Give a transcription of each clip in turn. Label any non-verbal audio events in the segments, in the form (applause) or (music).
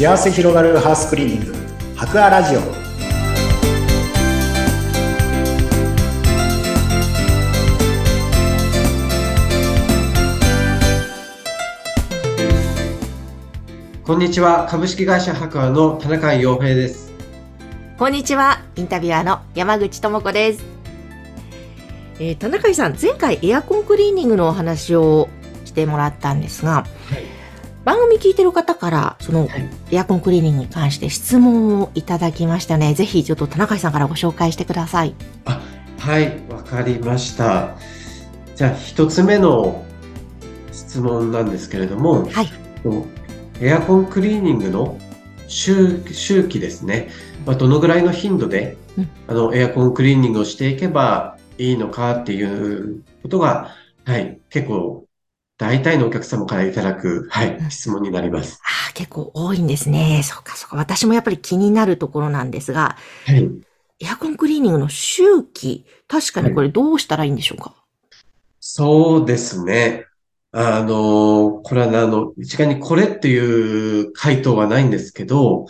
幸せ広がるハウスクリーニング。博アラジオ。こんにちは。株式会社博アの田中洋平です。こんにちは、インタビュアーの山口智子です。えー、田中さん、前回エアコンクリーニングのお話をしてもらったんですが、番組聞いてる方から、そのはいエアコンクリーニングに関して質問をいただきましたね。ぜひちょっと田中さんからご紹介してください。はいわかりましたじゃあ一つ目の質問なんですけれどもはい。エアコンクリーニングの周周期ですね、まあ、どのぐらいの頻度で、うんあのエアコンクリーニングをしていけばいいのかっていうことが、はい、結構大体のお客様からいただく、はいうん、質問になります。ああ、結構多いんですね。そうか、そうか。私もやっぱり気になるところなんですが、はいエアコンクリーニングの周期、確かにこれどうしたらいいんでしょうか、そうですね。あの、これはあの、一概にこれっていう回答はないんですけど、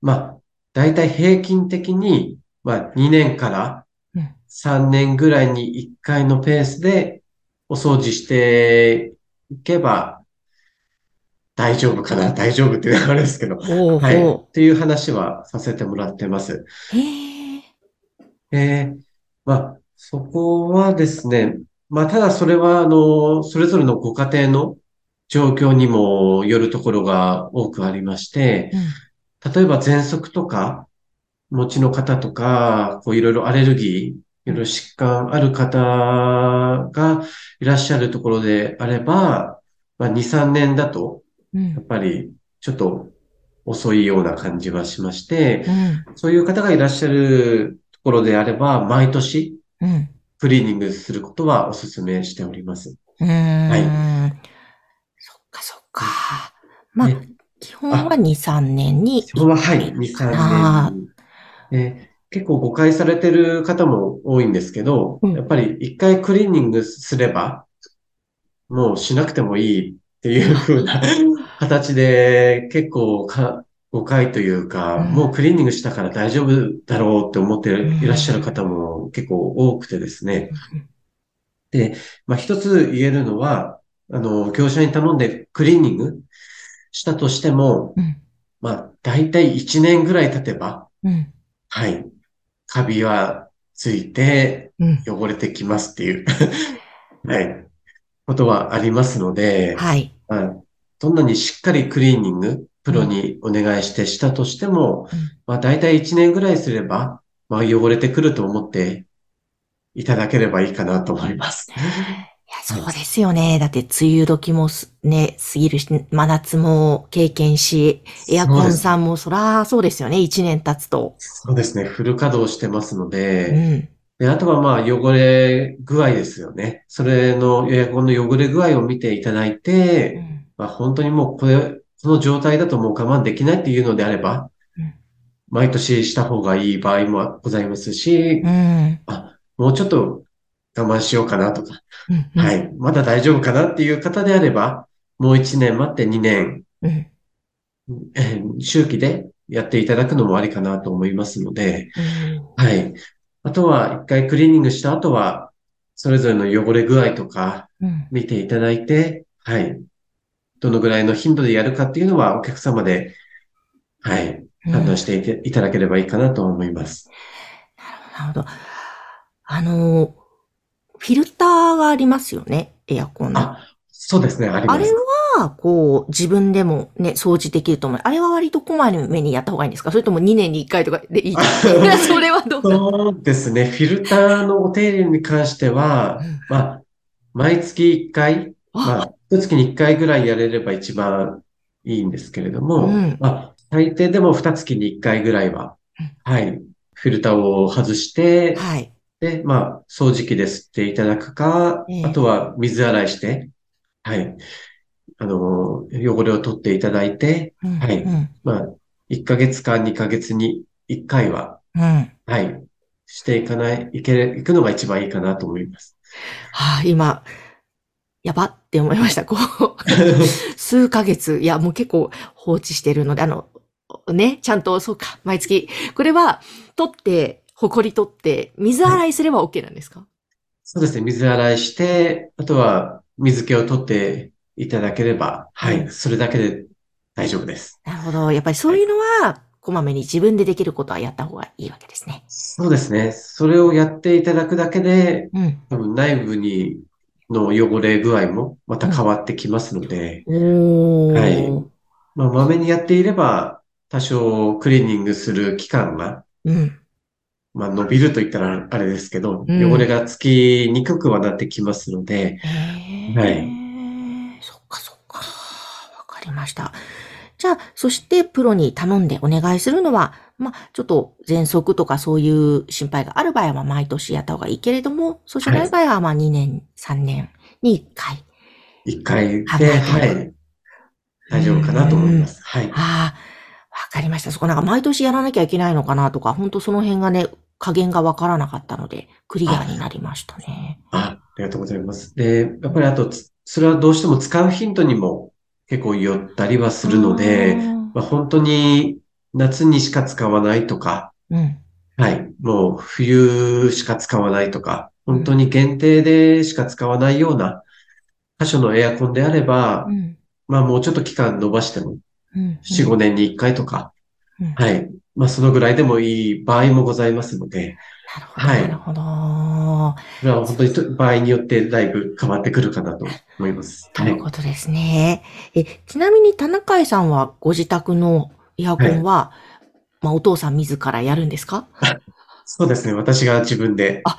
まあ、大体平均的に、まあ、2年からうん3年ぐらいに1回のペースでお掃除していけば大丈夫かな大丈夫っていうあれですけど、はい。ほっていう話はさせてもらってます。う。へえ。えー、まあ、そこはですね、まあ、ただそれは、あの、それぞれのご家庭の状況にもよるところが多くありまして、うん例えば喘息とか、持ちの方とか、こういろいろアレルギー、いろ疾患ある方がいらっしゃるところであれば、まあ、2、3年だと、うんやっぱりちょっと遅いような感じはしまして、うん。そういう方がいらっしゃるところであれば、毎年うん。クリーニングすることはお勧めしております。うーん。はそっかそっか。まあね、基本は2、3年に。それは、はい、2、あ3年に。え結構誤解されてる方も多いんですけど、うんやっぱり一回クリーニングすれば、もうしなくてもいいっていう風な (laughs) 形で結構か誤解というか、うんもうクリーニングしたから大丈夫だろうって思ってうんいらっしゃる方も結構多くてですね。で、まあ、一つ言えるのは、あの、業者に頼んでクリーニングしたとしても、うん。まあ、大体1年ぐらい経てば、うん。はい、カビはついてうん。汚れてきますっていう、(laughs) はい、ことはありますので、はい。まあどんなにしっかりクリーニング、プロにお願いしてしたとしても、うんまあ、大体1年ぐらいすれば、まあ、汚れてくると思っていただければいいかなと思います。(laughs) いや、そうですよね。だって、梅雨時もすね、過ぎるし、真夏も経験し、エアコンさんもそらそうですよね。1年経つと。そうですね。フル稼働してますのうで、ん。で、あとはまあ汚れ具合ですよね。それのエアコンの汚れ具合を見ていただいうて、んまあ本当にもうこれ、この状態だともう我慢できないっていうのであればうん、毎年した方がいい場合もございますしう、ん。あ、もうちょっと我慢しようかなとか、うん。は。い、まだ大丈夫かなっていう方であれば、もう1年待って2年、うん。えー周期でやっていただくのもありかなと思いますので、うんはい。あとは、一回クリーニングした後は、それぞれの汚れ具合とかうん。見ていただいて、はい。どのぐらいの頻度でやるかっていうのはお客様で、はい。判断していていただければいいかなと思います。なるほど。あの、フィルターがありますよね。エアコンの。あ、そうですね、ありまあれす。は、こう、自分でもね、掃除できると思う。あれは割とこまめにやった方がいいんですか？それとも2年に1回とかでいい (laughs) それはどうか。そうですね、フィルターのお手入れに関しては、まあ、毎月1回、まあ、一月に1回ぐらいやれれば一番いいんですけれども、うんまあ、最低でも2月に1回ぐらいは、はい、フィルターを外して、はい。で、まあ、掃除機で吸っていただくかええ、あとは水洗いして、はい、あの、汚れを取っていただいて、うんはいうん。まあ、1ヶ月か2ヶ月に1回は、うん。はい、していかない、いけ、いくのが一番いいかなと思います。はあ、今、やばって思いました。こう、(laughs) 数ヶ月、いや、もう結構放置してるので、あの、ね、ちゃんと、そうか、毎月。これは、取って、ほこり取って、水洗いすれば OK なんですか、そうですね。水洗いして、あとは水気を取っていただければ、はうんい。それだけで大丈夫です。なるほど。やっぱりそういうのは、こまめに自分でできることはやった方がいいわけですね。そうですね。それをやっていただくだけで、うん。多分内部にの汚れ具合もまた変わってきますので、おー。はいまあ、まめにやっていれば、多少クリーニングする期間が、うん。まあ、伸びると言ったらあれですけど、うん汚れがつきにくくはなってきますので、へはえ。そっかそっか。わかりました。じゃあ、そしてプロに頼んでお願いするのは、まあ、ちょっと喘息とかそういう心配がある場合は、まあ毎年やった方がいいけれども、そうじゃない場合は、まあ2年、3年に1回。一回考で、はい、大丈夫かなと思います。はい。ああ、わかりました。そこなんか毎年やらなきゃいけないのかなとか、本当その辺がね、加減がわからなかったので、クリアになりましたね。あ、ありがとうございます。で、やっぱりあと、つそれはどうしても使うヒントにも結構寄ったりはするので、まあ、本当に夏にしか使わないとか、うん。はい、もう冬しか使わないとか、本当に限定でしか使わないような箇所のエアコンであればう、ん。まあもうちょっと期間延ばしても、うん。4、5年に1回とか、うんはい、まあそのぐらいでもいい場合もございますので、なるほど。はいなるほど。それは本当にと場合によってだいぶ変わってくるかなと思います。とはいい。うことですね。え、ちなみに田中井さんはご自宅のエアコンは、まあお父さん自らやるんですか？(laughs) そうですね。私が自分であ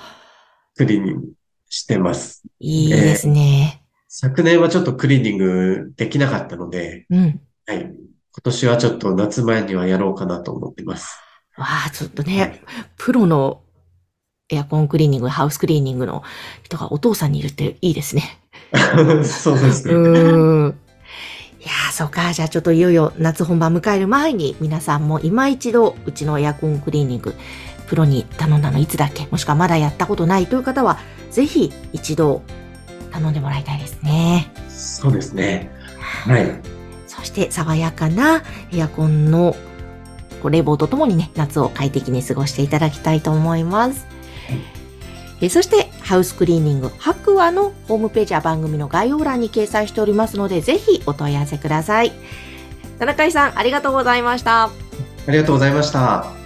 クリーニングしてます。いいですね。昨年はちょっとクリーニングできなかったので、うん。はい。今年はちょっと夏前にはやろうかなと思ってます。わあ、ちょっとね、プロのエアコンクリーニング、ハウスクリーニングの人がお父さんにいるっていいですね。(laughs) そうですね。うーん。いやー、そうか。じゃあちょっといよいよ夏本番迎える前に皆さんも今一度うちのエアコンクリーニングプロに頼んだのいつだっけ？もしくはまだやったことないという方はぜひ一度頼んでもらいたいですね。そうですね。はい。して爽やかなエアコンのこう冷房とともにね、夏を快適に過ごしていただきたいと思います。えそして、ハウスクリーニング白亜のホームページや番組の概要欄に掲載しておりますので、ぜひお問い合わせください。田中さん、ありがとうございました。ありがとうございました。